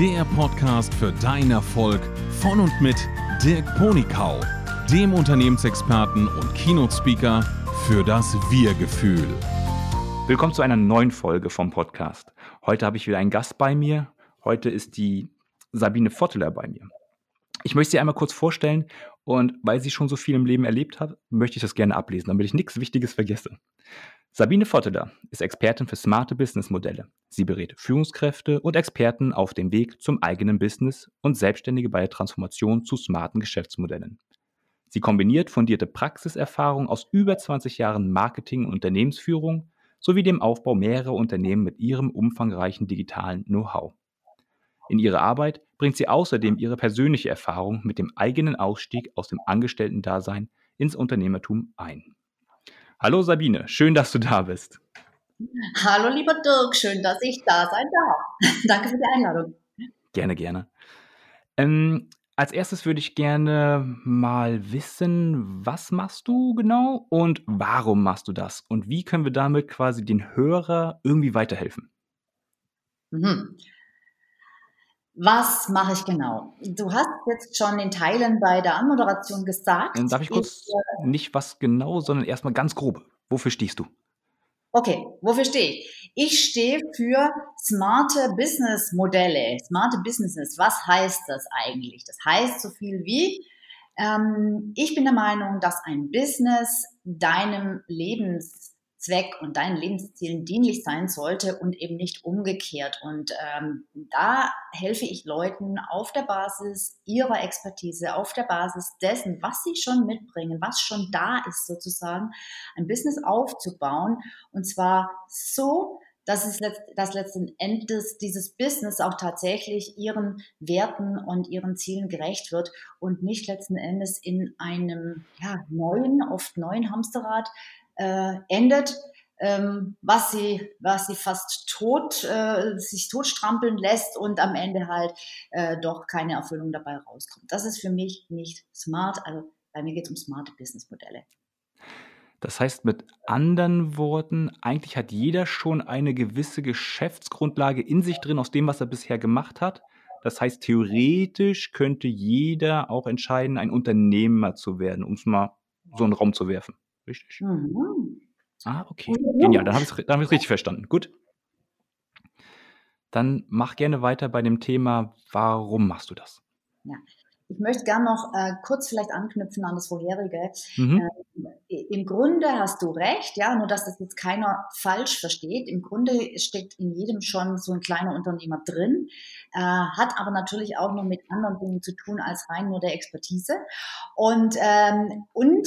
der Podcast für deinen Erfolg von und mit Dirk Ponikau, dem Unternehmensexperten und Keynote-Speaker für das Wir-Gefühl. Willkommen zu einer neuen Folge vom Podcast. Heute habe ich wieder einen Gast bei mir. Heute ist die Sabine Votteler bei mir. Ich möchte sie einmal kurz vorstellen und weil sie schon so viel im Leben erlebt hat, möchte ich das gerne ablesen, damit ich nichts Wichtiges vergesse. Sabine Votteler ist Expertin für smarte Businessmodelle. Sie berät Führungskräfte und Experten auf dem Weg zum eigenen Business und Selbstständige bei der Transformation zu smarten Geschäftsmodellen. Sie kombiniert fundierte Praxiserfahrung aus über 20 Jahren Marketing und Unternehmensführung sowie dem Aufbau mehrerer Unternehmen mit ihrem umfangreichen digitalen Know-how. In ihre Arbeit bringt sie außerdem ihre persönliche Erfahrung mit dem eigenen Ausstieg aus dem Angestellten-Dasein ins Unternehmertum ein. Hallo Sabine, schön, dass du da bist. Hallo lieber Dirk, schön, dass ich da sein darf. Danke für die Einladung. Gerne, gerne. Ähm, als erstes würde ich gerne mal wissen, was machst du genau und warum machst du das? Und wie können wir damit quasi den Hörer irgendwie weiterhelfen? Mhm. Was mache ich genau? Du hast jetzt schon in Teilen bei der Anmoderation gesagt. Dann darf ich kurz ich, äh, nicht was genau, sondern erstmal ganz grob. Wofür stehst du? Okay, wofür stehe ich? Ich stehe für smarte Business Modelle, smarte Businesses. Was heißt das eigentlich? Das heißt so viel wie, ähm, ich bin der Meinung, dass ein Business deinem Lebens Zweck und deinen Lebenszielen dienlich sein sollte und eben nicht umgekehrt. Und ähm, da helfe ich Leuten auf der Basis ihrer Expertise, auf der Basis dessen, was sie schon mitbringen, was schon da ist sozusagen, ein Business aufzubauen. Und zwar so, dass, es letzt, dass letzten Endes dieses Business auch tatsächlich ihren Werten und ihren Zielen gerecht wird und nicht letzten Endes in einem ja, neuen, oft neuen Hamsterrad äh, endet, ähm, was sie, was sie fast tot, äh, sich totstrampeln lässt und am Ende halt äh, doch keine Erfüllung dabei rauskommt. Das ist für mich nicht smart. Also bei mir geht es um smarte Businessmodelle. Das heißt mit anderen Worten, eigentlich hat jeder schon eine gewisse Geschäftsgrundlage in sich drin aus dem, was er bisher gemacht hat. Das heißt, theoretisch könnte jeder auch entscheiden, ein Unternehmer zu werden, um es mal so in den Raum zu werfen. Richtig? Mhm. Ah, okay. Genial, dann habe ich es hab richtig verstanden. Gut. Dann mach gerne weiter bei dem Thema, warum machst du das? Ja, ich möchte gerne noch äh, kurz vielleicht anknüpfen an das vorherige. Mhm. Äh, Im Grunde hast du recht, ja, nur dass das jetzt keiner falsch versteht. Im Grunde steckt in jedem schon so ein kleiner Unternehmer drin, äh, hat aber natürlich auch noch mit anderen Dingen zu tun als rein nur der Expertise. Und, ähm, und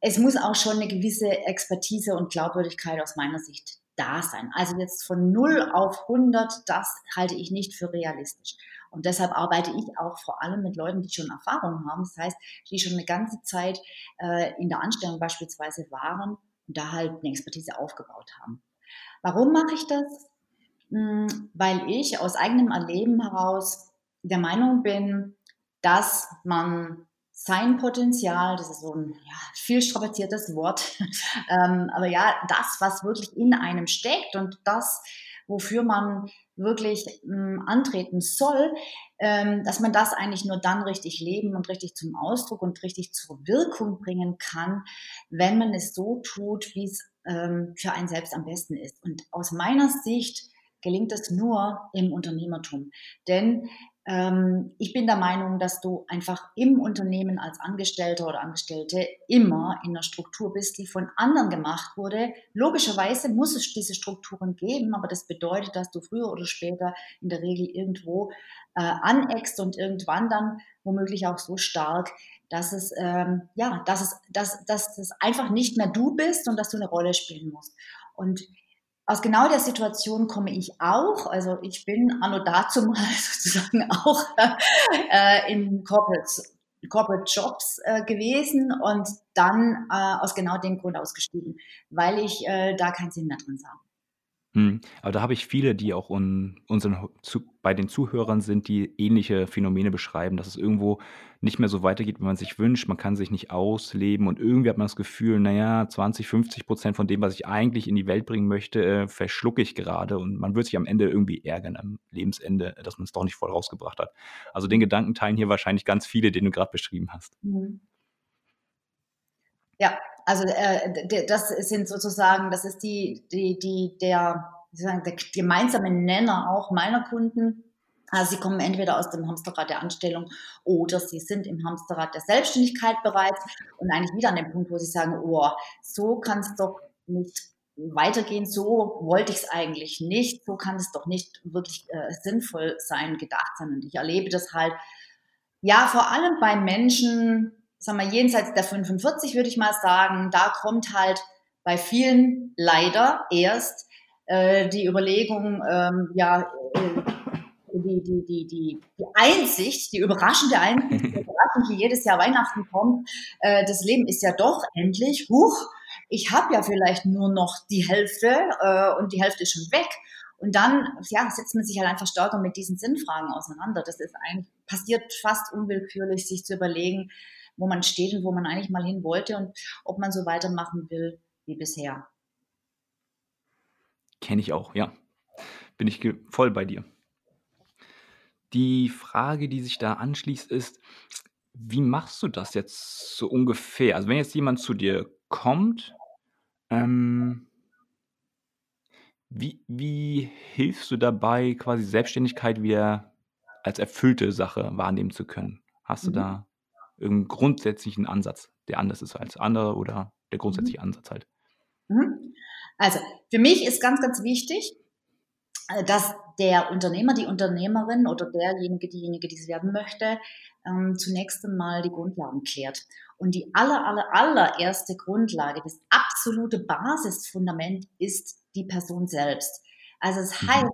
es muss auch schon eine gewisse Expertise und Glaubwürdigkeit aus meiner Sicht da sein. Also jetzt von 0 auf 100, das halte ich nicht für realistisch. Und deshalb arbeite ich auch vor allem mit Leuten, die schon Erfahrung haben. Das heißt, die schon eine ganze Zeit äh, in der Anstellung beispielsweise waren und da halt eine Expertise aufgebaut haben. Warum mache ich das? Hm, weil ich aus eigenem Erleben heraus der Meinung bin, dass man sein Potenzial, das ist so ein ja, viel strapaziertes Wort, ähm, aber ja, das, was wirklich in einem steckt und das, wofür man wirklich ähm, antreten soll, ähm, dass man das eigentlich nur dann richtig leben und richtig zum Ausdruck und richtig zur Wirkung bringen kann, wenn man es so tut, wie es ähm, für einen selbst am besten ist. Und aus meiner Sicht gelingt es nur im Unternehmertum. Denn ich bin der Meinung, dass du einfach im Unternehmen als Angestellter oder Angestellte immer in einer Struktur bist, die von anderen gemacht wurde. Logischerweise muss es diese Strukturen geben, aber das bedeutet, dass du früher oder später in der Regel irgendwo äh, aneckst und irgendwann dann womöglich auch so stark, dass es ähm, ja, dass es, dass, dass es einfach nicht mehr du bist und dass du eine Rolle spielen musst. Und aus genau der Situation komme ich auch. Also ich bin anno dazu mal sozusagen auch äh, in Corporate, Corporate Jobs äh, gewesen und dann äh, aus genau dem Grund ausgestiegen, weil ich äh, da keinen Sinn mehr drin sah. Hm, aber da habe ich viele, die auch un unseren zu bei den Zuhörern sind, die ähnliche Phänomene beschreiben, dass es irgendwo nicht mehr so weitergeht, wie man sich wünscht. Man kann sich nicht ausleben und irgendwie hat man das Gefühl, na ja, 20, 50 von dem, was ich eigentlich in die Welt bringen möchte, äh, verschlucke ich gerade und man wird sich am Ende irgendwie ärgern am Lebensende, dass man es doch nicht voll rausgebracht hat. Also den Gedanken teilen hier wahrscheinlich ganz viele, den du gerade beschrieben hast. Mhm. Ja, also äh, das sind sozusagen, das ist die, die, die, der, der gemeinsame Nenner auch meiner Kunden. Also sie kommen entweder aus dem Hamsterrad der Anstellung oder sie sind im Hamsterrad der Selbstständigkeit bereits und eigentlich wieder an dem Punkt, wo sie sagen, oh, so kann es doch nicht weitergehen, so wollte ich es eigentlich nicht, so kann es doch nicht wirklich äh, sinnvoll sein, gedacht sein. Und ich erlebe das halt, ja, vor allem bei Menschen, sagen wir, jenseits der 45 würde ich mal sagen, da kommt halt bei vielen leider erst äh, die Überlegung, ähm, ja, äh, die, die, die, die, die Einsicht, die überraschende Einsicht, die überraschend jedes Jahr Weihnachten kommt, äh, das Leben ist ja doch endlich, huch, ich habe ja vielleicht nur noch die Hälfte äh, und die Hälfte ist schon weg. Und dann ja, setzt man sich halt einfach stärker mit diesen Sinnfragen auseinander. Das ist eigentlich passiert fast unwillkürlich, sich zu überlegen, wo man steht und wo man eigentlich mal hin wollte und ob man so weitermachen will wie bisher. Kenne ich auch, ja. Bin ich voll bei dir. Die Frage, die sich da anschließt, ist, wie machst du das jetzt so ungefähr? Also wenn jetzt jemand zu dir kommt, ähm, wie, wie hilfst du dabei, quasi Selbstständigkeit wieder als erfüllte Sache wahrnehmen zu können? Hast du mhm. da irgendeinen grundsätzlichen Ansatz, der anders ist als andere oder der grundsätzliche mhm. Ansatz halt. Mhm. Also für mich ist ganz, ganz wichtig, dass der Unternehmer, die Unternehmerin oder derjenige, diejenige, die es werden möchte, ähm, zunächst einmal die Grundlagen klärt. Und die aller, aller, allererste Grundlage, das absolute Basisfundament ist die Person selbst. Also es mhm. heißt,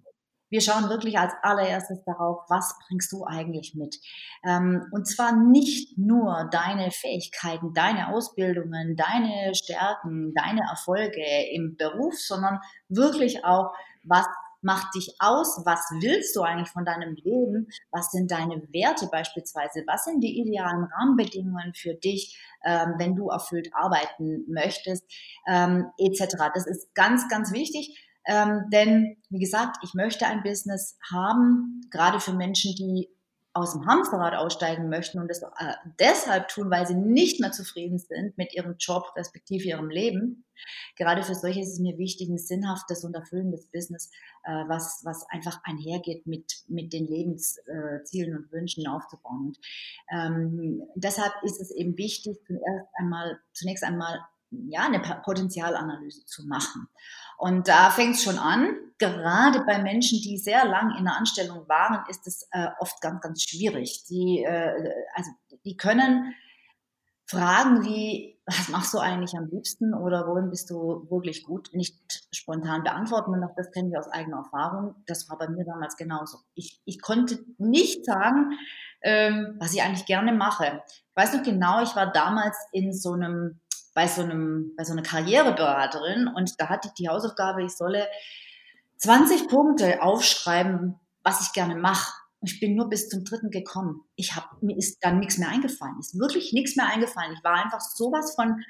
wir schauen wirklich als allererstes darauf, was bringst du eigentlich mit? Ähm, und zwar nicht nur deine Fähigkeiten, deine Ausbildungen, deine Stärken, deine Erfolge im Beruf, sondern wirklich auch, was macht dich aus? Was willst du eigentlich von deinem Leben? Was sind deine Werte beispielsweise? Was sind die idealen Rahmenbedingungen für dich, ähm, wenn du erfüllt arbeiten möchtest, ähm, etc. Das ist ganz, ganz wichtig. Ähm, denn, wie gesagt, ich möchte ein Business haben, gerade für Menschen, die aus dem Hamsterrad aussteigen möchten und das äh, deshalb tun, weil sie nicht mehr zufrieden sind mit ihrem Job, respektive ihrem Leben. Gerade für solche ist es mir wichtig, ein sinnhaftes und erfüllendes Business, äh, was, was einfach einhergeht mit, mit den Lebenszielen und Wünschen aufzubauen. Und ähm, deshalb ist es eben wichtig, zunächst einmal, zunächst einmal ja, eine Potenzialanalyse zu machen. Und da fängt es schon an. Gerade bei Menschen, die sehr lang in der Anstellung waren, ist es äh, oft ganz, ganz schwierig. Die, äh, also, die können Fragen wie, was machst du eigentlich am liebsten oder worin bist du wirklich gut, nicht spontan beantworten. Und auch das kennen wir aus eigener Erfahrung. Das war bei mir damals genauso. Ich, ich konnte nicht sagen, ähm, was ich eigentlich gerne mache. Ich weiß noch genau, ich war damals in so einem bei so einem, bei so einer Karriereberaterin und da hatte ich die Hausaufgabe, ich solle 20 Punkte aufschreiben, was ich gerne mache. Ich bin nur bis zum dritten gekommen. Ich habe mir ist dann nichts mehr eingefallen. Ist wirklich nichts mehr eingefallen. Ich war einfach sowas von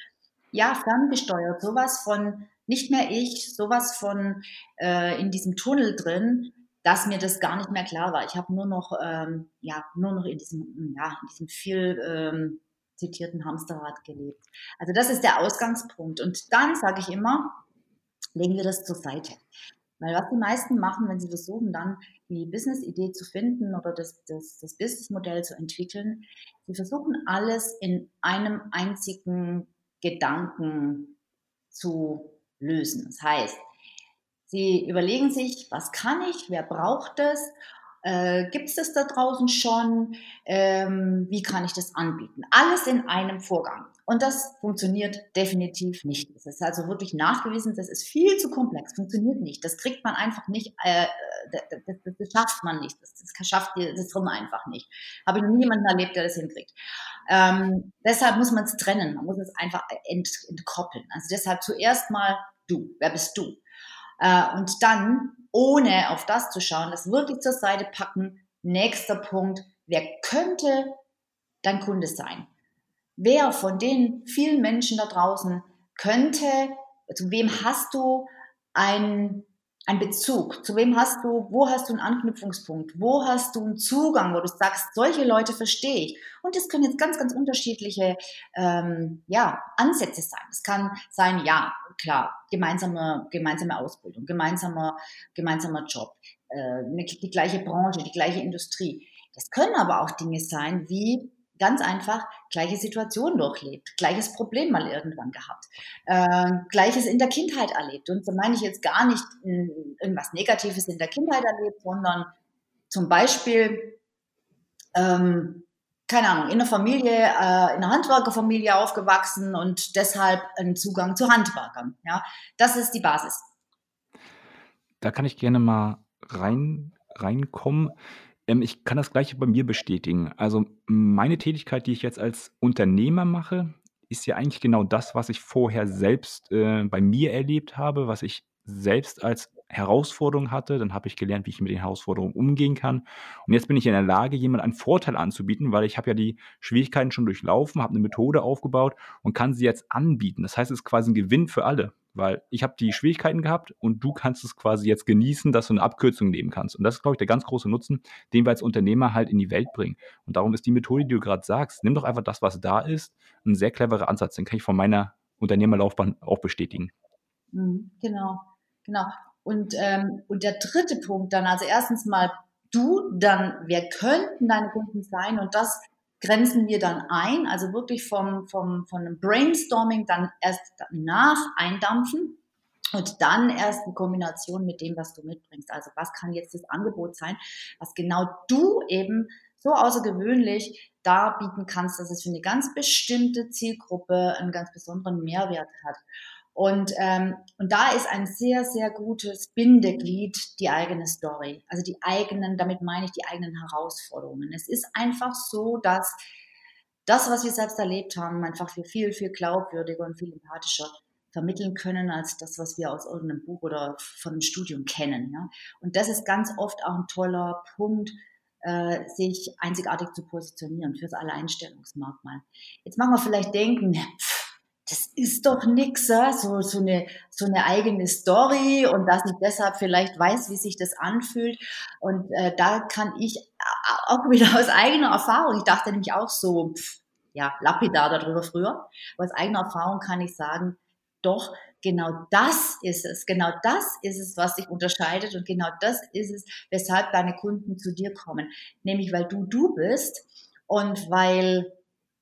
ja ferngesteuert, sowas von nicht mehr ich, sowas von äh, in diesem Tunnel drin, dass mir das gar nicht mehr klar war. Ich habe nur noch ähm, ja nur noch in diesem ja in diesem viel ähm, zitierten Hamsterrad gelebt. Also das ist der Ausgangspunkt. Und dann sage ich immer, legen wir das zur Seite. Weil was die meisten machen, wenn sie versuchen, dann die Business-Idee zu finden oder das, das, das Business-Modell zu entwickeln, sie versuchen alles in einem einzigen Gedanken zu lösen. Das heißt, sie überlegen sich, was kann ich, wer braucht es äh, Gibt es das da draußen schon? Ähm, wie kann ich das anbieten? Alles in einem Vorgang. Und das funktioniert definitiv nicht. Es ist also wirklich nachgewiesen, das ist viel zu komplex, funktioniert nicht. Das kriegt man einfach nicht, äh, das, das, das, schafft man nicht. Das, das schafft das Hirn einfach nicht. Habe ich noch nie jemanden erlebt, der das hinkriegt. Ähm, deshalb muss man es trennen, man muss es einfach ent, entkoppeln. Also deshalb zuerst mal du. Wer bist du? Äh, und dann, ohne auf das zu schauen, das wirklich zur Seite packen. Nächster Punkt, wer könnte dein Kunde sein? Wer von den vielen Menschen da draußen könnte, zu wem hast du ein ein Bezug? Zu wem hast du, wo hast du einen Anknüpfungspunkt? Wo hast du einen Zugang, wo du sagst, solche Leute verstehe ich? Und das können jetzt ganz, ganz unterschiedliche ähm, ja, Ansätze sein. Es kann sein, ja, klar, gemeinsame, gemeinsame Ausbildung, gemeinsamer, gemeinsamer Job, äh, die gleiche Branche, die gleiche Industrie. Das können aber auch Dinge sein wie ganz einfach gleiche Situation durchlebt, gleiches Problem mal irgendwann gehabt, äh, gleiches in der Kindheit erlebt. Und so meine ich jetzt gar nicht irgendwas Negatives in der Kindheit erlebt, sondern zum Beispiel, ähm, keine Ahnung, in einer Familie, äh, in einer Handwerkerfamilie aufgewachsen und deshalb einen Zugang zu Handwerkern. Ja, das ist die Basis. Da kann ich gerne mal rein, reinkommen. Ähm, ich kann das Gleiche bei mir bestätigen. Also, meine Tätigkeit, die ich jetzt als Unternehmer mache, ist ja eigentlich genau das, was ich vorher selbst, äh, bei mir erlebt habe, was ich selbst als Herausforderung hatte. Dann habe ich gelernt, wie ich mit den Herausforderungen umgehen kann. Und jetzt bin ich in der Lage, jemandem einen Vorteil anzubieten, weil ich habe ja die Schwierigkeiten schon durchlaufen, habe eine Methode aufgebaut und kann sie jetzt anbieten. Das heißt, es ist quasi ein Gewinn für alle. Weil ich habe die Schwierigkeiten gehabt und du kannst es quasi jetzt genießen, dass du eine Abkürzung nehmen kannst. Und das ist, glaube ich, der ganz große Nutzen, den wir als Unternehmer halt in die Welt bringen. Und darum ist die Methode, die du gerade sagst, nimm doch einfach das, was da ist, ein sehr cleverer Ansatz. Den kann ich von meiner Unternehmerlaufbahn auch bestätigen. Mhm, genau, genau. Und, ähm, und der dritte Punkt dann, also erstens mal du, dann wer könnten deine Kunden sein und das grenzen wir dann ein, also wirklich vom, vom, von einem Brainstorming dann erst nach eindampfen und dann erst in Kombination mit dem, was du mitbringst. Also was kann jetzt das Angebot sein, was genau du eben so außergewöhnlich darbieten kannst, dass es für eine ganz bestimmte Zielgruppe einen ganz besonderen Mehrwert hat. Und, ähm, und da ist ein sehr, sehr gutes Bindeglied die eigene Story. Also die eigenen, damit meine ich die eigenen Herausforderungen. Es ist einfach so, dass das, was wir selbst erlebt haben, einfach wir viel, viel glaubwürdiger und viel empathischer vermitteln können als das, was wir aus irgendeinem Buch oder von einem Studium kennen. Ja? Und das ist ganz oft auch ein toller Punkt, äh, sich einzigartig zu positionieren fürs Alleinstellungsmerkmal. Jetzt machen wir vielleicht denken, pff, das ist doch nix, so, so, eine, so eine eigene Story und dass ich deshalb vielleicht weiß, wie sich das anfühlt. Und äh, da kann ich auch wieder aus eigener Erfahrung, ich dachte nämlich auch so, pff, ja, lapidar darüber früher, aber aus eigener Erfahrung kann ich sagen, doch, genau das ist es, genau das ist es, was sich unterscheidet und genau das ist es, weshalb deine Kunden zu dir kommen. Nämlich, weil du du bist und weil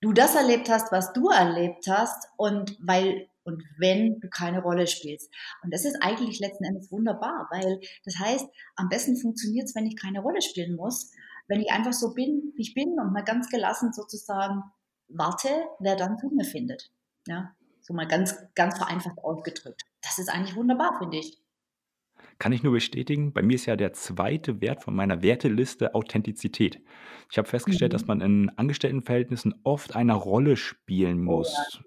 du das erlebt hast, was du erlebt hast und weil und wenn du keine Rolle spielst. Und das ist eigentlich letzten Endes wunderbar, weil das heißt, am besten funktioniert es, wenn ich keine Rolle spielen muss, wenn ich einfach so bin, wie ich bin und mal ganz gelassen sozusagen warte, wer dann zu mir findet. Ja, so mal ganz, ganz vereinfacht ausgedrückt. Das ist eigentlich wunderbar, finde ich. Kann ich nur bestätigen. Bei mir ist ja der zweite Wert von meiner Werteliste Authentizität. Ich habe festgestellt, dass mhm. man in Angestelltenverhältnissen oft eine Rolle spielen Oh ja. muss.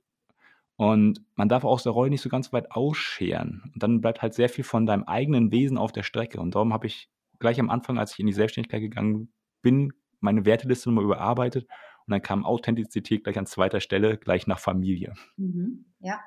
Und man darf aus der Rolle nicht so ganz weit ausscheren. Und dann bleibt halt sehr viel von deinem eigenen Wesen auf der Strecke. Und darum habe ich gleich am Anfang, als ich in die Selbstständigkeit gegangen bin, meine Werteliste nochmal überarbeitet. Und dann kam Authentizität gleich an zweiter Stelle, gleich nach Familie. Mhm. Ja.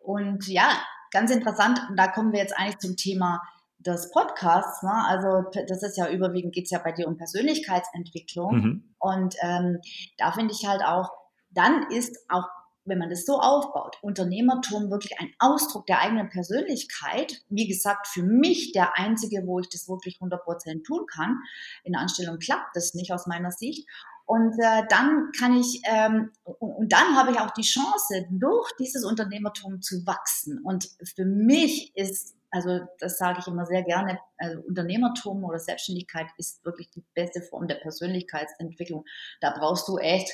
Und ja, ganz interessant, und da kommen wir jetzt eigentlich zum Thema des Podcasts. Ne? Also das ist ja überwiegend, geht es ja bei dir um Persönlichkeitsentwicklung. Mhm. Und ähm, da finde ich halt auch, dann ist auch wenn man das so aufbaut, Unternehmertum wirklich ein Ausdruck der eigenen Persönlichkeit. Wie gesagt, für mich der einzige, wo ich das wirklich 100% tun kann. In der Anstellung klappt das nicht aus meiner Sicht. Und äh, dann kann ich, ähm, und, und dann habe ich auch die Chance, durch dieses Unternehmertum zu wachsen. Und für mich ist, also das sage ich immer sehr gerne, also Unternehmertum oder Selbstständigkeit ist wirklich die beste Form der Persönlichkeitsentwicklung. Da brauchst du echt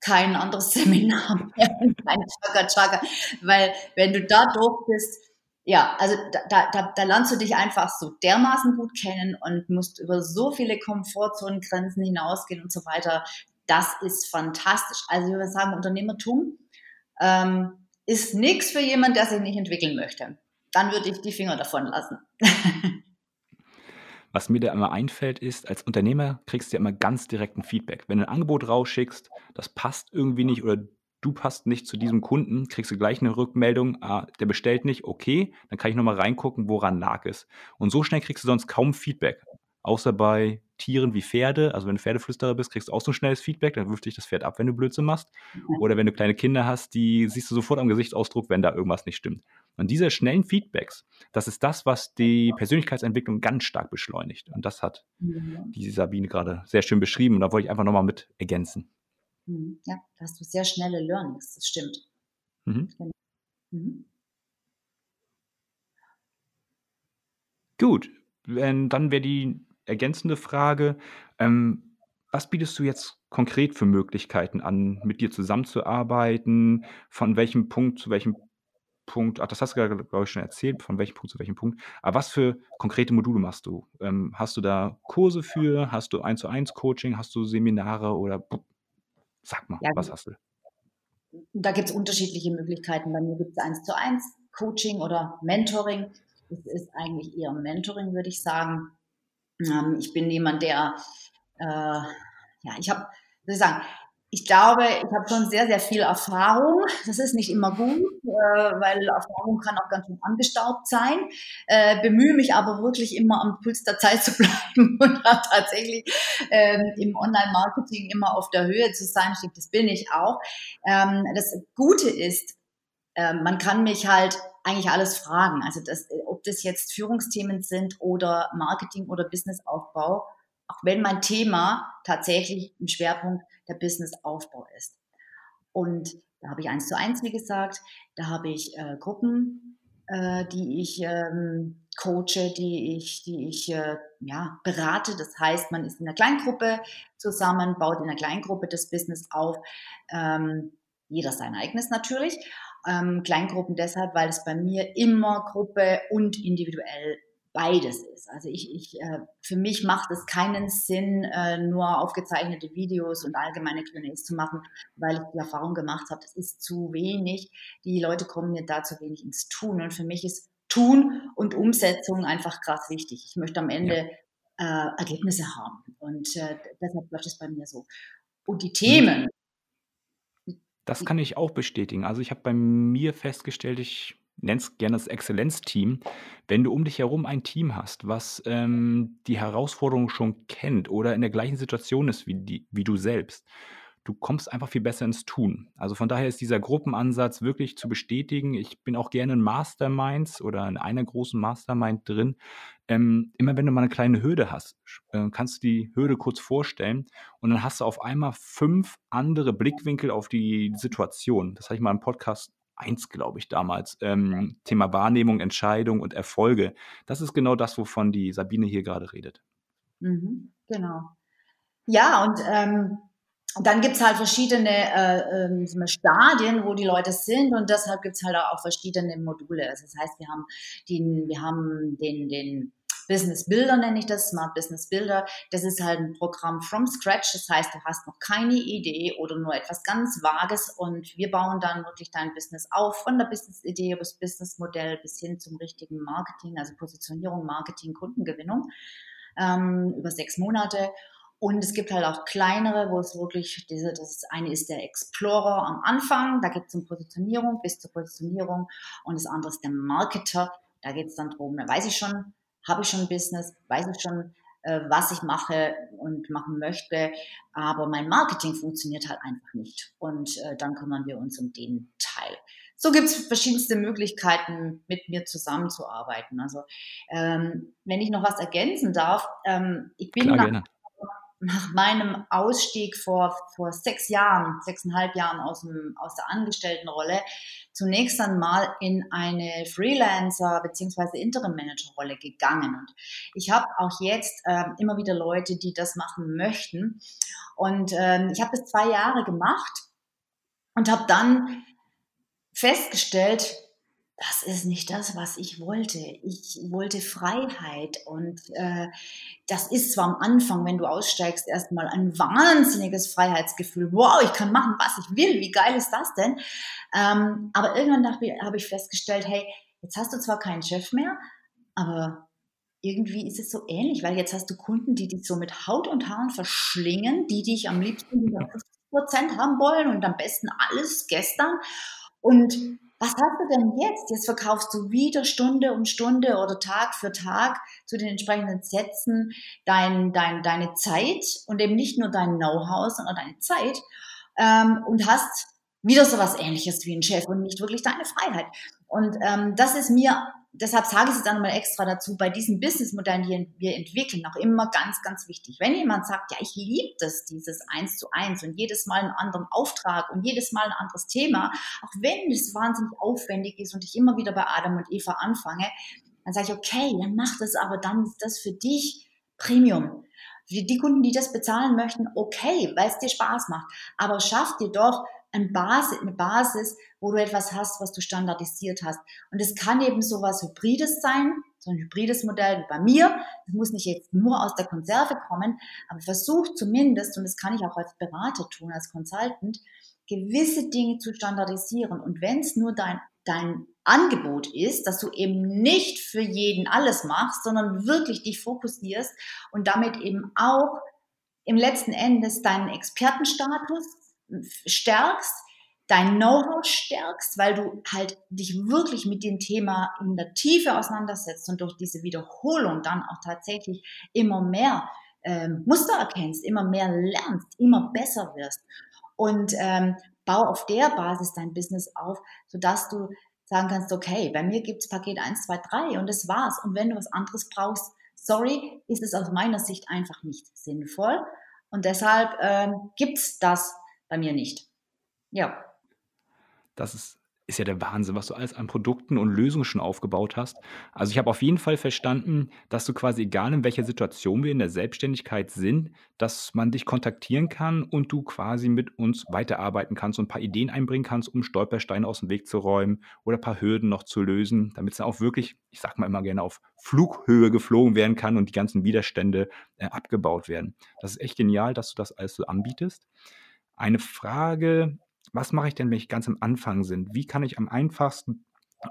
kein anderes Seminar mehr, kein Chaka Chaka, weil wenn du da durch bist, ja, also da, da, da lernst du dich einfach so dermaßen gut kennen und musst über so viele Komfortzonengrenzen hinausgehen und so weiter. Das ist fantastisch. Also würde sagen, Unternehmertum ähm, ist nichts für jemanden, der sich nicht entwickeln möchte. dann würde ich die Finger davon lassen. Was mir da immer einfällt, ist, als Unternehmer kriegst du ja immer ganz direkten Feedback. Wenn du ein Angebot rausschickst, das passt irgendwie nicht oder du passt nicht zu diesem Kunden, kriegst du gleich eine Rückmeldung, ah, der bestellt nicht, okay, dann kann ich nochmal reingucken, woran lag es. Und so schnell kriegst du sonst kaum Feedback. Außer bei Tieren wie Pferde, also wenn du Pferdeflüsterer bist, kriegst du auch so schnelles Feedback, dann wirft dich das Pferd ab, wenn du Blödsinn machst. Oder wenn du kleine Kinder hast, die siehst du sofort am Gesichtsausdruck, wenn da irgendwas nicht stimmt. Und diese schnellen Feedbacks, das ist das, was die Persönlichkeitsentwicklung ganz stark beschleunigt. Und das hat die Sabine gerade sehr schön beschrieben. Und da wollte ich einfach nochmal mit ergänzen. Mhm. Ja, da hast du sehr schnelle Learnings, das stimmt. Mhm. Genau. Mhm. Gut, dann wäre die ergänzende Frage, ähm, was bietest du jetzt konkret für Möglichkeiten an, mit dir zusammenzuarbeiten? Von welchem Punkt zu welchem Punkt? Ach, das hast du gerade, glaube ich, schon erzählt, von welchem Punkt zu welchem Punkt. Aber was für konkrete Module machst du? Ähm, hast du da Kurse für? Hast du 1 zu 1 Coaching? Hast du Seminare oder sag mal, ja, was hast du? Da gibt es unterschiedliche Möglichkeiten. Bei mir gibt es 1 zu 1 Coaching oder Mentoring. Das ist eigentlich eher Mentoring, würde ich sagen. Ähm, ich bin jemand, der, äh, ja, ich habe, soll ich sagen, ich glaube, ich habe schon sehr, sehr viel Erfahrung. Das ist nicht immer gut, äh, weil Erfahrung kann auch ganz schön angestaubt sein. Äh, bemühe mich aber wirklich immer am Puls der Zeit zu bleiben und tatsächlich ähm, im Online-Marketing immer auf der Höhe zu sein. Das bin ich auch. Ähm, das Gute ist, äh, man kann mich halt eigentlich alles fragen. Also das, ob das jetzt Führungsthemen sind oder Marketing oder Businessaufbau, auch wenn mein Thema tatsächlich im Schwerpunkt der Businessaufbau ist. Und da habe ich eins zu eins, wie gesagt, da habe ich äh, Gruppen, äh, die ich ähm, coache, die ich, die ich äh, ja, berate. Das heißt, man ist in einer Kleingruppe zusammen, baut in einer Kleingruppe das Business auf. Ähm, jeder sein eigenes natürlich. Ähm, Kleingruppen deshalb, weil es bei mir immer Gruppe und individuell beides ist. Also ich, ich äh, für mich macht es keinen Sinn, äh, nur aufgezeichnete Videos und allgemeine Q&As zu machen, weil ich die Erfahrung gemacht habe, das ist zu wenig. Die Leute kommen mir da zu wenig ins Tun. Und für mich ist Tun und Umsetzung einfach krass wichtig. Ich möchte am Ende ja. äh, Ergebnisse haben. Und äh, deshalb läuft es bei mir so. Und die mhm. Themen, das kann ich auch bestätigen. Also, ich habe bei mir festgestellt, ich nenne es gerne das Exzellenzteam. Wenn du um dich herum ein Team hast, was, ähm, die Herausforderung schon kennt oder in der gleichen Situation ist wie die wie du selbst du kommst einfach viel besser ins Tun. Also von daher ist dieser Gruppenansatz wirklich zu bestätigen. Ich bin auch gerne in Masterminds oder in einer großen Mastermind drin. Ähm, immer wenn du mal eine kleine Hürde hast, äh, kannst du die Hürde kurz vorstellen und dann hast du auf einmal fünf andere Blickwinkel auf die Situation. Das habe ich mal im Podcast 1, glaube ich, damals. Ähm, Thema Wahrnehmung, Entscheidung und Erfolge. Das ist genau das, wovon die Sabine hier gerade redet. Mhm, genau. Ja, und ähm, dann gibt's halt verschiedene äh, äh, Stadien, wo die Leute sind und deshalb gibt's halt auch verschiedene Module. Also das heißt, wir haben den, wir haben den, den Business Builder nenne ich das, Smart Business Builder. Das ist halt ein Programm from scratch. Das heißt, du hast noch keine Idee oder nur etwas ganz Vages und wir bauen dann wirklich dein Business auf, von der Business-Idee das Businessmodell bis hin zum richtigen Marketing, also Positionierung, Marketing, Kundengewinnung ähm, über sechs Monate. Und es gibt halt auch kleinere, wo es wirklich diese, das eine ist der Explorer am Anfang, da geht es um Positionierung bis zur Positionierung und das andere ist der Marketer, da geht es dann drum, da weiß ich schon, habe ich schon ein Business, weiß ich schon, äh, was ich mache und machen möchte, aber mein Marketing funktioniert halt einfach nicht. Und äh, dann kümmern wir uns um den Teil. So gibt es verschiedenste Möglichkeiten, mit mir zusammenzuarbeiten. Also ähm, wenn ich noch was ergänzen darf, ähm, ich bin Klar, nach, nach meinem Ausstieg vor, vor sechs Jahren, sechseinhalb Jahren aus, dem, aus der Angestelltenrolle, zunächst einmal in eine Freelancer- bzw. Interim-Manager-Rolle gegangen. Und ich habe auch jetzt äh, immer wieder Leute, die das machen möchten. Und ähm, ich habe das zwei Jahre gemacht und habe dann festgestellt, das ist nicht das, was ich wollte. Ich wollte Freiheit und äh, das ist zwar am Anfang, wenn du aussteigst, erstmal ein wahnsinniges Freiheitsgefühl. Wow, ich kann machen, was ich will. Wie geil ist das denn? Ähm, aber irgendwann habe ich festgestellt, hey, jetzt hast du zwar keinen Chef mehr, aber irgendwie ist es so ähnlich, weil jetzt hast du Kunden, die dich so mit Haut und Haaren verschlingen, die dich am liebsten wieder 50 Prozent haben wollen und am besten alles gestern. Und was hast du denn jetzt? Jetzt verkaufst du wieder Stunde um Stunde oder Tag für Tag zu den entsprechenden Sätzen dein, dein, deine Zeit und eben nicht nur dein Know-how, sondern deine Zeit ähm, und hast wieder so was ähnliches wie ein Chef und nicht wirklich deine Freiheit. Und ähm, das ist mir deshalb sage ich es auch nochmal extra dazu, bei diesen Businessmodellen, die wir entwickeln, auch immer ganz, ganz wichtig. Wenn jemand sagt, ja, ich liebe das, dieses eins zu eins und jedes Mal einen anderen Auftrag und jedes Mal ein anderes Thema, auch wenn es wahnsinnig aufwendig ist und ich immer wieder bei Adam und Eva anfange, dann sage ich, okay, dann mach das, aber dann ist das für dich Premium. Für die Kunden, die das bezahlen möchten, okay, weil es dir Spaß macht. Aber schaff dir doch eine Basis, eine Basis, wo du etwas hast, was du standardisiert hast. Und es kann eben so was Hybrides sein, so ein hybrides Modell wie bei mir. Das muss nicht jetzt nur aus der Konserve kommen, aber versuch zumindest, und das kann ich auch als Berater tun, als Consultant, gewisse Dinge zu standardisieren. Und wenn es nur dein, dein Angebot ist, dass du eben nicht für jeden alles machst, sondern wirklich dich fokussierst und damit eben auch im letzten Endes deinen Expertenstatus stärkst, dein Know-how stärkst, weil du halt dich wirklich mit dem Thema in der Tiefe auseinandersetzt und durch diese Wiederholung dann auch tatsächlich immer mehr ähm, Muster erkennst, immer mehr lernst, immer besser wirst und ähm, bau auf der Basis dein Business auf, sodass du sagen kannst, okay, bei mir gibt's Paket 1, 2, 3 und das war's. Und wenn du was anderes brauchst, sorry, ist es aus meiner Sicht einfach nicht sinnvoll. Und deshalb ähm, gibt's das bei mir nicht. Ja. Das ist, ist ja der Wahnsinn, was du alles an Produkten und Lösungen schon aufgebaut hast. Also ich habe auf jeden Fall verstanden, dass du quasi, egal in welcher Situation wir in der Selbstständigkeit sind, dass man dich kontaktieren kann und du quasi mit uns weiterarbeiten kannst und ein paar Ideen einbringen kannst, um Stolpersteine aus dem Weg zu räumen oder ein paar Hürden noch zu lösen, damit es auch wirklich, ich sag mal immer gerne, auf Flughöhe geflogen werden kann und die ganzen Widerstände äh, abgebaut werden. Das ist echt genial, dass du das alles so anbietest. Eine Frage, was mache ich denn, wenn ich ganz am Anfang bin? Wie kann ich am einfachsten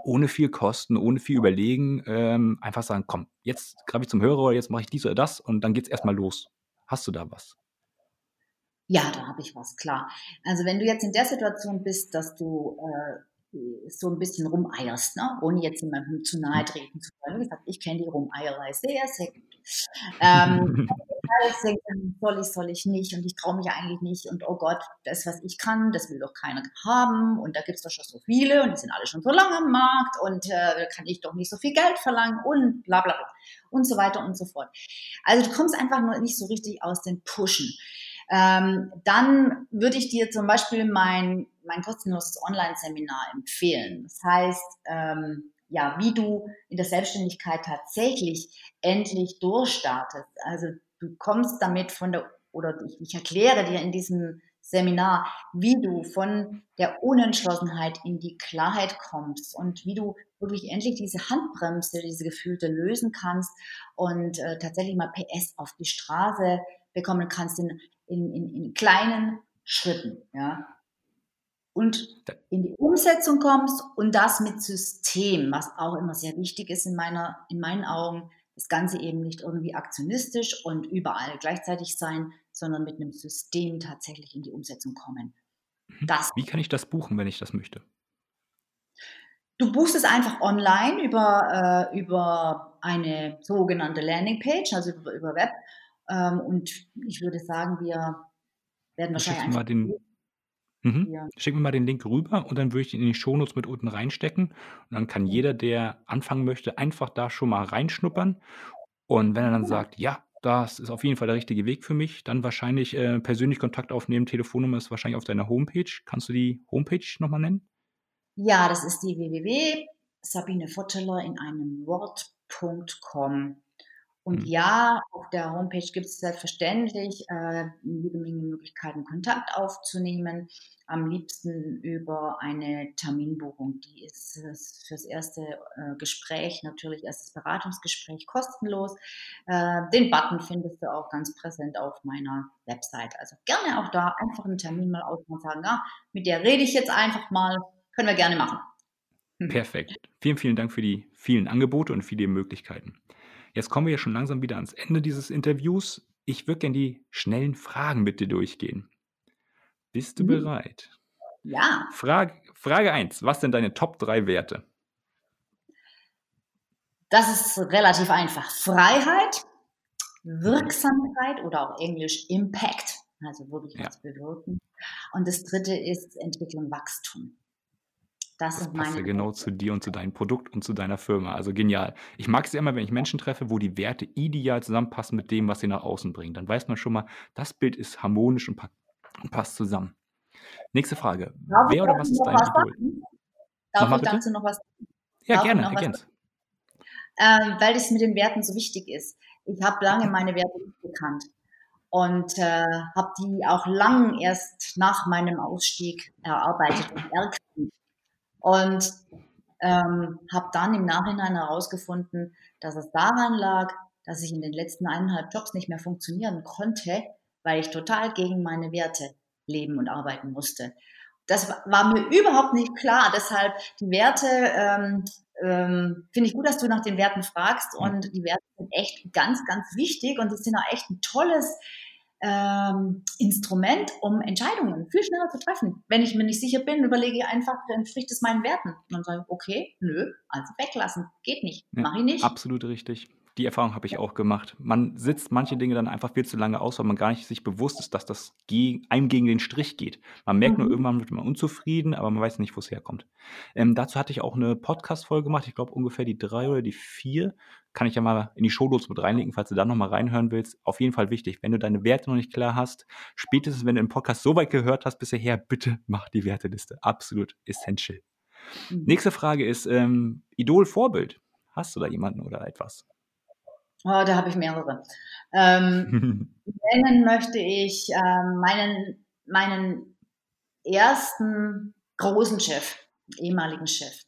ohne viel Kosten, ohne viel Überlegen, ähm, einfach sagen, komm, jetzt greife ich zum Hörer oder jetzt mache ich dies oder das und dann geht es erstmal los. Hast du da was? Ja, da habe ich was, klar. Also wenn du jetzt in der Situation bist, dass du äh, so ein bisschen rumeierst, ne? ohne jetzt jemandem zu nahe treten zu wollen. Wie gesagt, ich kenne die Rumeierei sehr, sehr gut. Ähm, alles denkt, soll ich, soll ich nicht und ich traue mich eigentlich nicht und oh Gott, das, was ich kann, das will doch keiner haben und da gibt es doch schon so viele und die sind alle schon so lange am Markt und äh, da kann ich doch nicht so viel Geld verlangen und bla bla bla und so weiter und so fort. Also du kommst einfach nur nicht so richtig aus den Pushen. Ähm, dann würde ich dir zum Beispiel mein, mein kostenloses Online-Seminar empfehlen. Das heißt, ähm, ja, wie du in der Selbstständigkeit tatsächlich endlich durchstartest. Also du kommst damit von der, oder ich, ich erkläre dir in diesem Seminar, wie du von der Unentschlossenheit in die Klarheit kommst und wie du wirklich endlich diese Handbremse, diese Gefühlte lösen kannst und äh, tatsächlich mal PS auf die Straße bekommen kannst in, in, in, in kleinen Schritten. Ja und in die Umsetzung kommst und das mit System, was auch immer sehr wichtig ist in meiner, in meinen Augen, das Ganze eben nicht irgendwie aktionistisch und überall gleichzeitig sein, sondern mit einem System tatsächlich in die Umsetzung kommen. Mhm. Das Wie kann ich das buchen, wenn ich das möchte? Du buchst es einfach online über, äh, über eine sogenannte Landingpage, also über, über Web. Ähm, und ich würde sagen, wir werden wahrscheinlich einfach. Mal den, Mhm. Ja. Schick mir mal den Link rüber und dann würde ich ihn in die Shownotes mit unten reinstecken. Und dann kann jeder, der anfangen möchte, einfach da schon mal reinschnuppern. Und wenn er dann sagt, ja, das ist auf jeden Fall der richtige Weg für mich, dann wahrscheinlich äh, persönlich Kontakt aufnehmen. Telefonnummer ist wahrscheinlich auf deiner Homepage. Kannst du die Homepage nochmal nennen? Ja, das ist die www.sabinefotteler in einem Wort.com. Und mhm. ja, auf der Homepage gibt es selbstverständlich äh, jede Menge Möglichkeiten, Kontakt aufzunehmen. Am liebsten über eine Terminbuchung. Die ist fürs erste äh, Gespräch, natürlich erstes Beratungsgespräch, kostenlos. Äh, den Button findest du auch ganz präsent auf meiner Website. Also gerne auch da einfach einen Termin mal ausmachen und sagen, ah, mit der rede ich jetzt einfach mal. Können wir gerne machen. Perfekt. Vielen, vielen Dank für die vielen Angebote und viele Möglichkeiten. Jetzt kommen wir ja schon langsam wieder ans Ende dieses Interviews. Ich würde gerne die schnellen Fragen mit dir durchgehen. Bist du mhm. bereit? Ja. Frage, Frage 1. Was sind deine Top 3 Werte? Das ist relativ einfach. Freiheit, Wirksamkeit oder auch Englisch Impact, also wirklich ja. was bewirken. Und das dritte ist Entwicklung, Wachstum. Das, das passt ja genau zu dir und zu deinem Produkt und zu deiner Firma. Also genial. Ich mag es ja immer, wenn ich Menschen treffe, wo die Werte ideal zusammenpassen mit dem, was sie nach außen bringen. Dann weiß man schon mal, das Bild ist harmonisch und, passt zusammen. Nächste Frage. Darf Wer oder was ist dein Idol? Darf ich dazu noch was? Ja, Darf gerne, ergänz. Ähm, weil es mit den Werten so wichtig ist. Ich habe lange meine Werte nicht gekannt und äh, habe die auch lang erst nach meinem Ausstieg erarbeitet und erkannt. Und ähm, habe dann im Nachhinein herausgefunden, dass es daran lag, dass ich in den letzten eineinhalb Jobs nicht mehr funktionieren konnte, weil ich total gegen meine Werte leben und arbeiten musste. Das war mir überhaupt nicht klar. Deshalb die Werte ähm, ähm, finde ich gut, dass du nach den Werten fragst. Und die Werte sind echt ganz, ganz wichtig und die sind auch echt ein tolles ähm, Instrument, um Entscheidungen viel schneller zu treffen. Wenn ich mir nicht sicher bin, überlege ich einfach, entspricht es meinen Werten? Und dann sage ich, okay, nö, also weglassen, geht nicht, ja, mache ich nicht. Absolut richtig. Die Erfahrung habe ich auch gemacht. Man sitzt manche Dinge dann einfach viel zu lange aus, weil man gar nicht sich bewusst ist, dass das gegen, einem gegen den Strich geht. Man merkt mhm. nur, irgendwann wird man unzufrieden, aber man weiß nicht, wo es herkommt. Ähm, dazu hatte ich auch eine Podcast-Folge gemacht, ich glaube ungefähr die drei oder die vier. Kann ich ja mal in die Shownotes mit reinlegen, falls du da nochmal reinhören willst. Auf jeden Fall wichtig, wenn du deine Werte noch nicht klar hast, spätestens wenn du den Podcast so weit gehört hast bisher, bitte mach die Werteliste. Absolut essential. Mhm. Nächste Frage ist, ähm, Idol-Vorbild. Hast du da jemanden oder etwas? Oh, da habe ich mehrere. Ähm, nennen möchte ich ähm, meinen, meinen ersten großen Chef, ehemaligen Chef.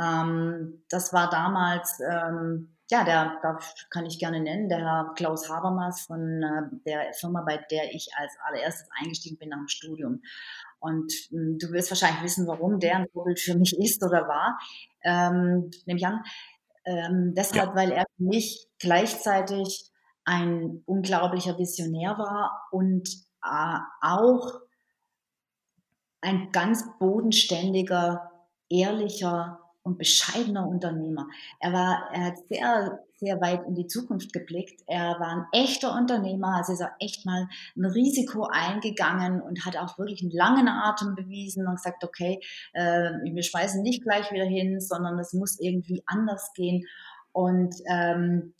Ähm, das war damals, ähm, ja, der, da kann ich gerne nennen, der Herr Klaus Habermas von äh, der Firma, bei der ich als allererstes eingestiegen bin nach dem Studium. Und äh, du wirst wahrscheinlich wissen, warum der ein Vorbild für mich ist oder war. Ähm, nehme ich an. Ähm, deshalb, ja. weil er für mich gleichzeitig ein unglaublicher Visionär war und äh, auch ein ganz bodenständiger, ehrlicher und bescheidener Unternehmer. Er war, er hat sehr, sehr weit in die Zukunft geblickt. Er war ein echter Unternehmer, also ist er echt mal ein Risiko eingegangen und hat auch wirklich einen langen Atem bewiesen und gesagt, okay, äh, wir schmeißen nicht gleich wieder hin, sondern es muss irgendwie anders gehen. Und, ähm,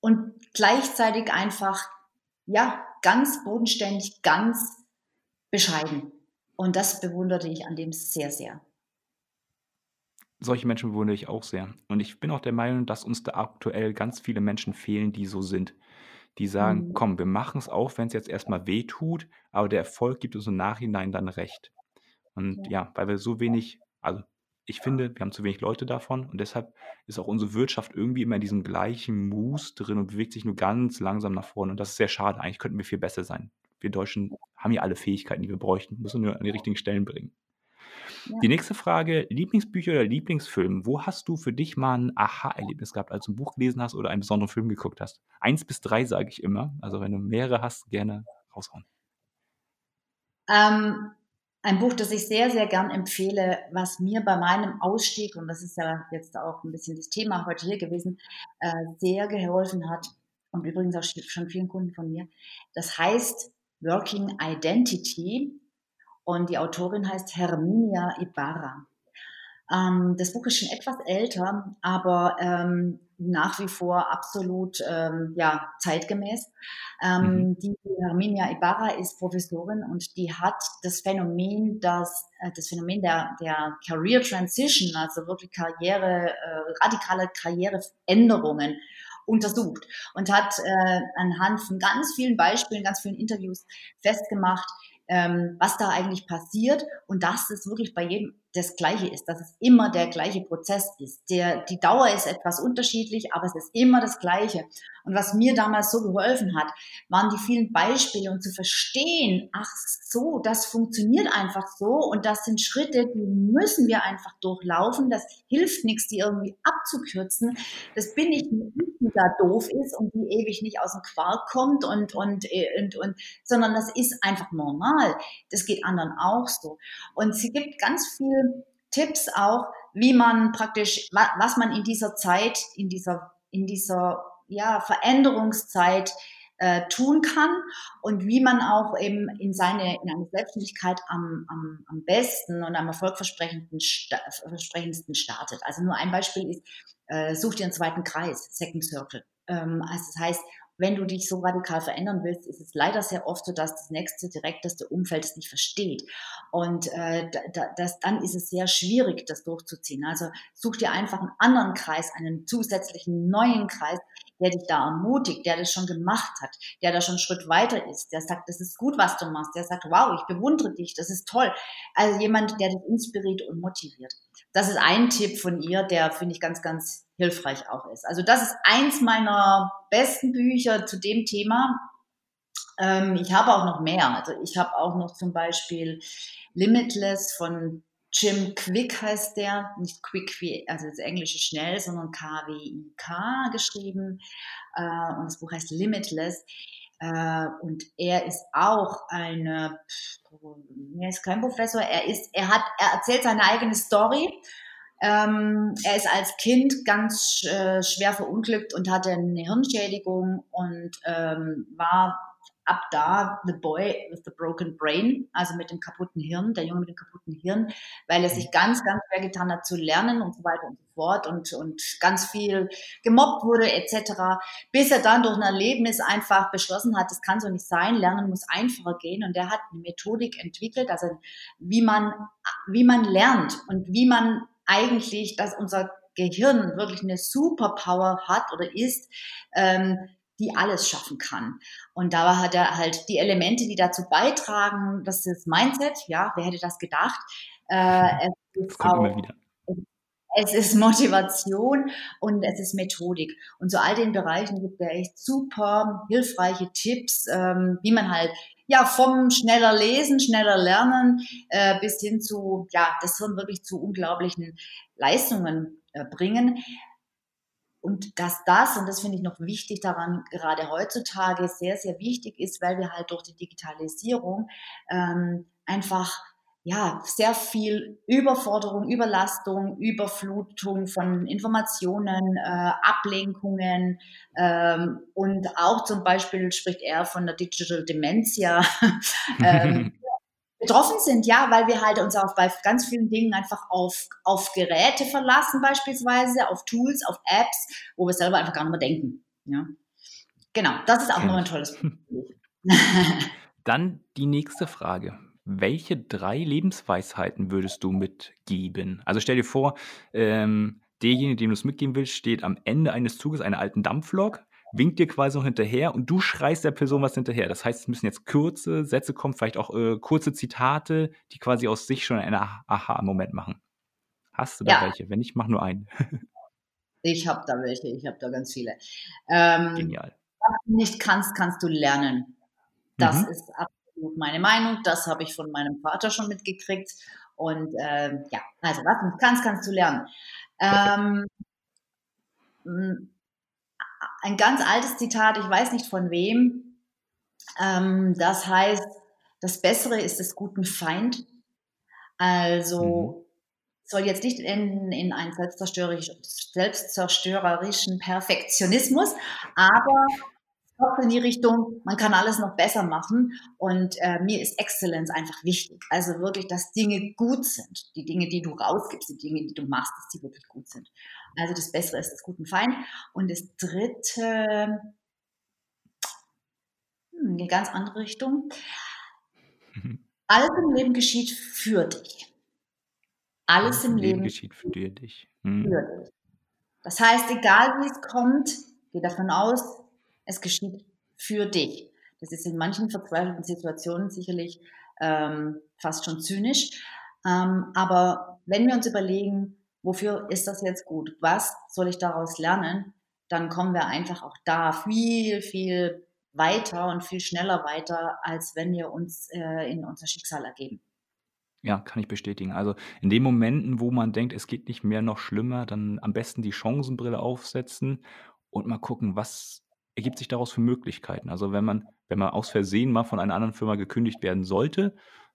und gleichzeitig einfach, ja, ganz bodenständig, ganz bescheiden. Und das bewunderte ich an dem sehr, sehr solche Menschen bewundere ich auch sehr. Und ich bin auch der Meinung, dass uns da aktuell ganz viele Menschen fehlen, die so sind. Die sagen, Mhm. komm, wir machen es auch, wenn es jetzt erstmal weh tut, aber der Erfolg gibt uns im Nachhinein dann recht. Und Ja. weil wir so wenig, also ich finde, wir haben zu wenig Leute davon und deshalb ist auch unsere Wirtschaft irgendwie immer in diesem gleichen Mus drin und bewegt sich nur ganz langsam nach vorne. Und das ist sehr schade. Eigentlich könnten wir viel besser sein. Wir Deutschen haben ja alle Fähigkeiten, die wir bräuchten, müssen nur an die richtigen Stellen bringen. Die nächste Frage: Lieblingsbücher oder Lieblingsfilm? Wo hast du für dich mal ein Aha-Erlebnis gehabt, als du ein Buch gelesen hast oder einen besonderen Film geguckt hast? Eins bis drei sage ich immer. Also wenn du mehrere hast, gerne raushauen. Ähm, ein Buch, das ich sehr, sehr gern empfehle, was mir bei meinem Ausstieg, und das ist ja jetzt auch ein bisschen das Thema heute hier gewesen, äh, sehr geholfen hat und übrigens auch schon vielen Kunden von mir. Das heißt Working Identity und die Autorin heißt Herminia Ibarra. Ähm, das Buch ist schon etwas älter, aber ähm, nach wie vor absolut ähm, ja, zeitgemäß. Ähm, mhm. Die Herminia Ibarra ist Professorin und die hat das Phänomen, das, äh, das Phänomen der, der Career Transition, also wirklich Karriere, äh, radikale Karriereänderungen untersucht und hat äh, anhand von ganz vielen Beispielen, ganz vielen Interviews festgemacht, ähm, was da eigentlich passiert. Und dass es wirklich bei jedem das Gleiche ist, dass es immer der gleiche Prozess ist. Der, die Dauer ist etwas unterschiedlich, aber es ist immer das Gleiche. Und was mir damals so geholfen hat, waren die vielen Beispiele und zu verstehen, ach so, das funktioniert einfach so und das sind Schritte, die müssen wir einfach durchlaufen. Das hilft nichts, die irgendwie abzukürzen. Das bin ich nicht, die da doof ist und die ewig nicht aus dem Quark kommt und, und, und, und, sondern das ist einfach normal. Das geht anderen auch so. Und sie gibt ganz viel Tipps auch, wie man praktisch, was man in dieser Zeit, in dieser, in dieser ja, Veränderungszeit äh, tun kann und wie man auch eben in seine in eine Selbstständigkeit am, am, am besten und am erfolgversprechendsten startet. Also nur ein Beispiel ist, äh, such dir einen zweiten Kreis, Second Circle. Ähm, also das heißt, wenn du dich so radikal verändern willst, ist es leider sehr oft so, dass das nächste direkteste Umfeld es nicht versteht. Und äh, da, das, dann ist es sehr schwierig, das durchzuziehen. Also such dir einfach einen anderen Kreis, einen zusätzlichen neuen Kreis, der dich da ermutigt, der das schon gemacht hat, der da schon einen Schritt weiter ist, der sagt, das ist gut, was du machst, der sagt, wow, ich bewundere dich, das ist toll. Also jemand, der dich inspiriert und motiviert. Das ist ein Tipp von ihr, der finde ich ganz, ganz hilfreich auch ist. Also das ist eins meiner besten Bücher zu dem Thema. Ähm, ich habe auch noch mehr. Also ich habe auch noch zum Beispiel Limitless von Jim Quick heißt der, nicht Quick wie, also das englische schnell, sondern K-W-I-K geschrieben. Äh, und das Buch heißt Limitless. Äh, und er ist auch eine, er ist kein Professor, er ist, er hat, er erzählt seine eigene Story. Ähm, er ist als Kind ganz äh, schwer verunglückt und hatte eine Hirnschädigung und ähm, war ab da the boy with the broken brain, also mit dem kaputten Hirn, der Junge mit dem kaputten Hirn, weil er sich ganz, ganz schwer getan hat zu lernen und so weiter und so fort und, und ganz viel gemobbt wurde etc., bis er dann durch ein Erlebnis einfach beschlossen hat, das kann so nicht sein, Lernen muss einfacher gehen und er hat eine Methodik entwickelt, also wie man, wie man lernt und wie man eigentlich, dass unser Gehirn wirklich eine Superpower hat oder ist, ähm, die alles schaffen kann. Und da hat er halt die Elemente, die dazu beitragen, das ist Mindset, ja, wer hätte das gedacht? Äh, es ist auch, immer wieder. Es ist Motivation und es ist Methodik. Und zu all den Bereichen gibt er echt super hilfreiche Tipps, ähm, wie man halt ja, vom schneller lesen, schneller lernen äh, bis hin zu, ja, das Hirn wirklich zu unglaublichen Leistungen äh, bringen. Und dass das, und das finde ich noch wichtig daran, gerade heutzutage sehr, sehr wichtig ist, weil wir halt durch die Digitalisierung ähm, einfach ja, sehr viel Überforderung, Überlastung, Überflutung von Informationen, äh, Ablenkungen ähm, und auch zum Beispiel spricht er von der Digital Dementia. ähm, betroffen sind, ja, weil wir halt uns auch bei ganz vielen Dingen einfach auf, auf Geräte verlassen, beispielsweise, auf Tools, auf Apps, wo wir selber einfach gar nicht mehr denken. Ja. Genau, das ist auch okay. noch ein tolles Buch. Dann die nächste Frage welche drei Lebensweisheiten würdest du mitgeben? Also stell dir vor, ähm, derjenige, dem du es mitgeben willst, steht am Ende eines Zuges einer alten Dampflok, winkt dir quasi noch hinterher und du schreist der Person was hinterher. Das heißt, es müssen jetzt kurze Sätze kommen, vielleicht auch äh, kurze Zitate, die quasi aus sich schon einen Aha-Moment machen. Hast du da ja. welche? Wenn nicht, mach nur einen. ich habe da welche, ich habe da ganz viele. Ähm, Genial. Was du nicht kannst, kannst du lernen. Das mhm. ist absolut meine Meinung. Das habe ich von meinem Vater schon mitgekriegt. Und äh, ja, also was du kannst, kannst du lernen. Ähm, ein ganz altes Zitat, ich weiß nicht von wem. Ähm, das heißt, das Bessere ist des guten Feind. Also mhm. soll jetzt nicht enden in einen selbstzerstörerischen Perfektionismus, aber auch in die Richtung, man kann alles noch besser machen. Und äh, mir ist Exzellenz einfach wichtig. Also wirklich, dass Dinge gut sind. Die Dinge, die du rausgibst, die Dinge, die du machst, dass die wirklich gut sind. Also das Bessere ist das Guten Fein. Und das Dritte, hm, eine ganz andere Richtung. Alles im Leben geschieht für dich. Alles, Alles im Leben, Leben geschieht für dich. Hm. Für dich. Das heißt, egal wie es kommt, geh davon aus, es geschieht für dich. Das ist in manchen verzweifelten Situationen sicherlich ähm, fast schon zynisch. Ähm, aber wenn wir uns überlegen, wofür ist das jetzt gut? Was soll ich daraus lernen? Dann kommen wir einfach auch da viel, viel weiter und viel schneller weiter, als wenn wir uns äh, in unser Schicksal ergeben. Ja, kann ich bestätigen. Also in den Momenten, wo man denkt, es geht nicht mehr noch schlimmer, dann am besten die Chancenbrille aufsetzen und mal gucken, was ergibt sich daraus für Möglichkeiten. Also wenn man, wenn man aus Versehen mal von einer anderen Firma gekündigt werden sollte,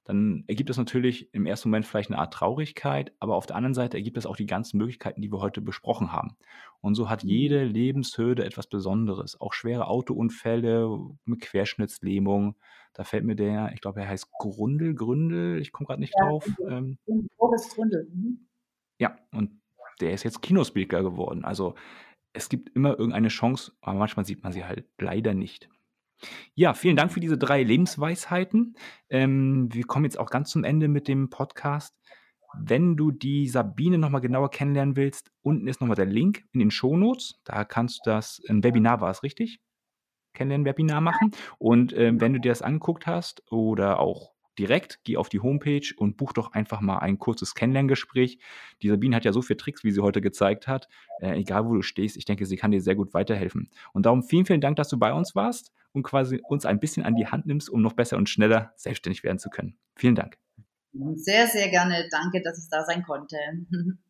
dann ergibt es natürlich im ersten Moment vielleicht eine Art Traurigkeit, aber auf der anderen Seite ergibt es auch die ganzen Möglichkeiten, die wir heute besprochen haben. Und so hat mhm. jede Lebenshürde etwas Besonderes. Auch schwere Autounfälle mit Querschnittslähmung. Da fällt mir der, ich glaube, er heißt Grundel, Gründel, ich komme gerade nicht ja, drauf. Ähm, Boris Gründel. Mhm. Ja, und der ist jetzt Kinospeaker geworden. Also es gibt immer irgendeine Chance, aber manchmal sieht man sie halt leider nicht. Ja, vielen Dank für diese drei Lebensweisheiten. Ähm, wir kommen jetzt auch ganz zum Ende mit dem Podcast. Wenn du die Sabine nochmal genauer kennenlernen willst, unten ist nochmal der Link in den Shownotes. Da kannst du das, ein Webinar war es, richtig? Kennenlernen-Webinar machen. Und ähm, wenn du dir das angeguckt hast oder auch direkt, geh auf die Homepage und buch doch einfach mal ein kurzes Kennenlerngespräch. Die Sabine hat ja so viele Tricks, wie sie heute gezeigt hat. Äh, egal, wo du stehst, ich denke, sie kann dir sehr gut weiterhelfen. Und darum vielen, vielen Dank, dass du bei uns warst und quasi uns ein bisschen an die Hand nimmst, um noch besser und schneller selbstständig werden zu können. Vielen Dank. Sehr, sehr gerne. Danke, dass ich da sein konnte.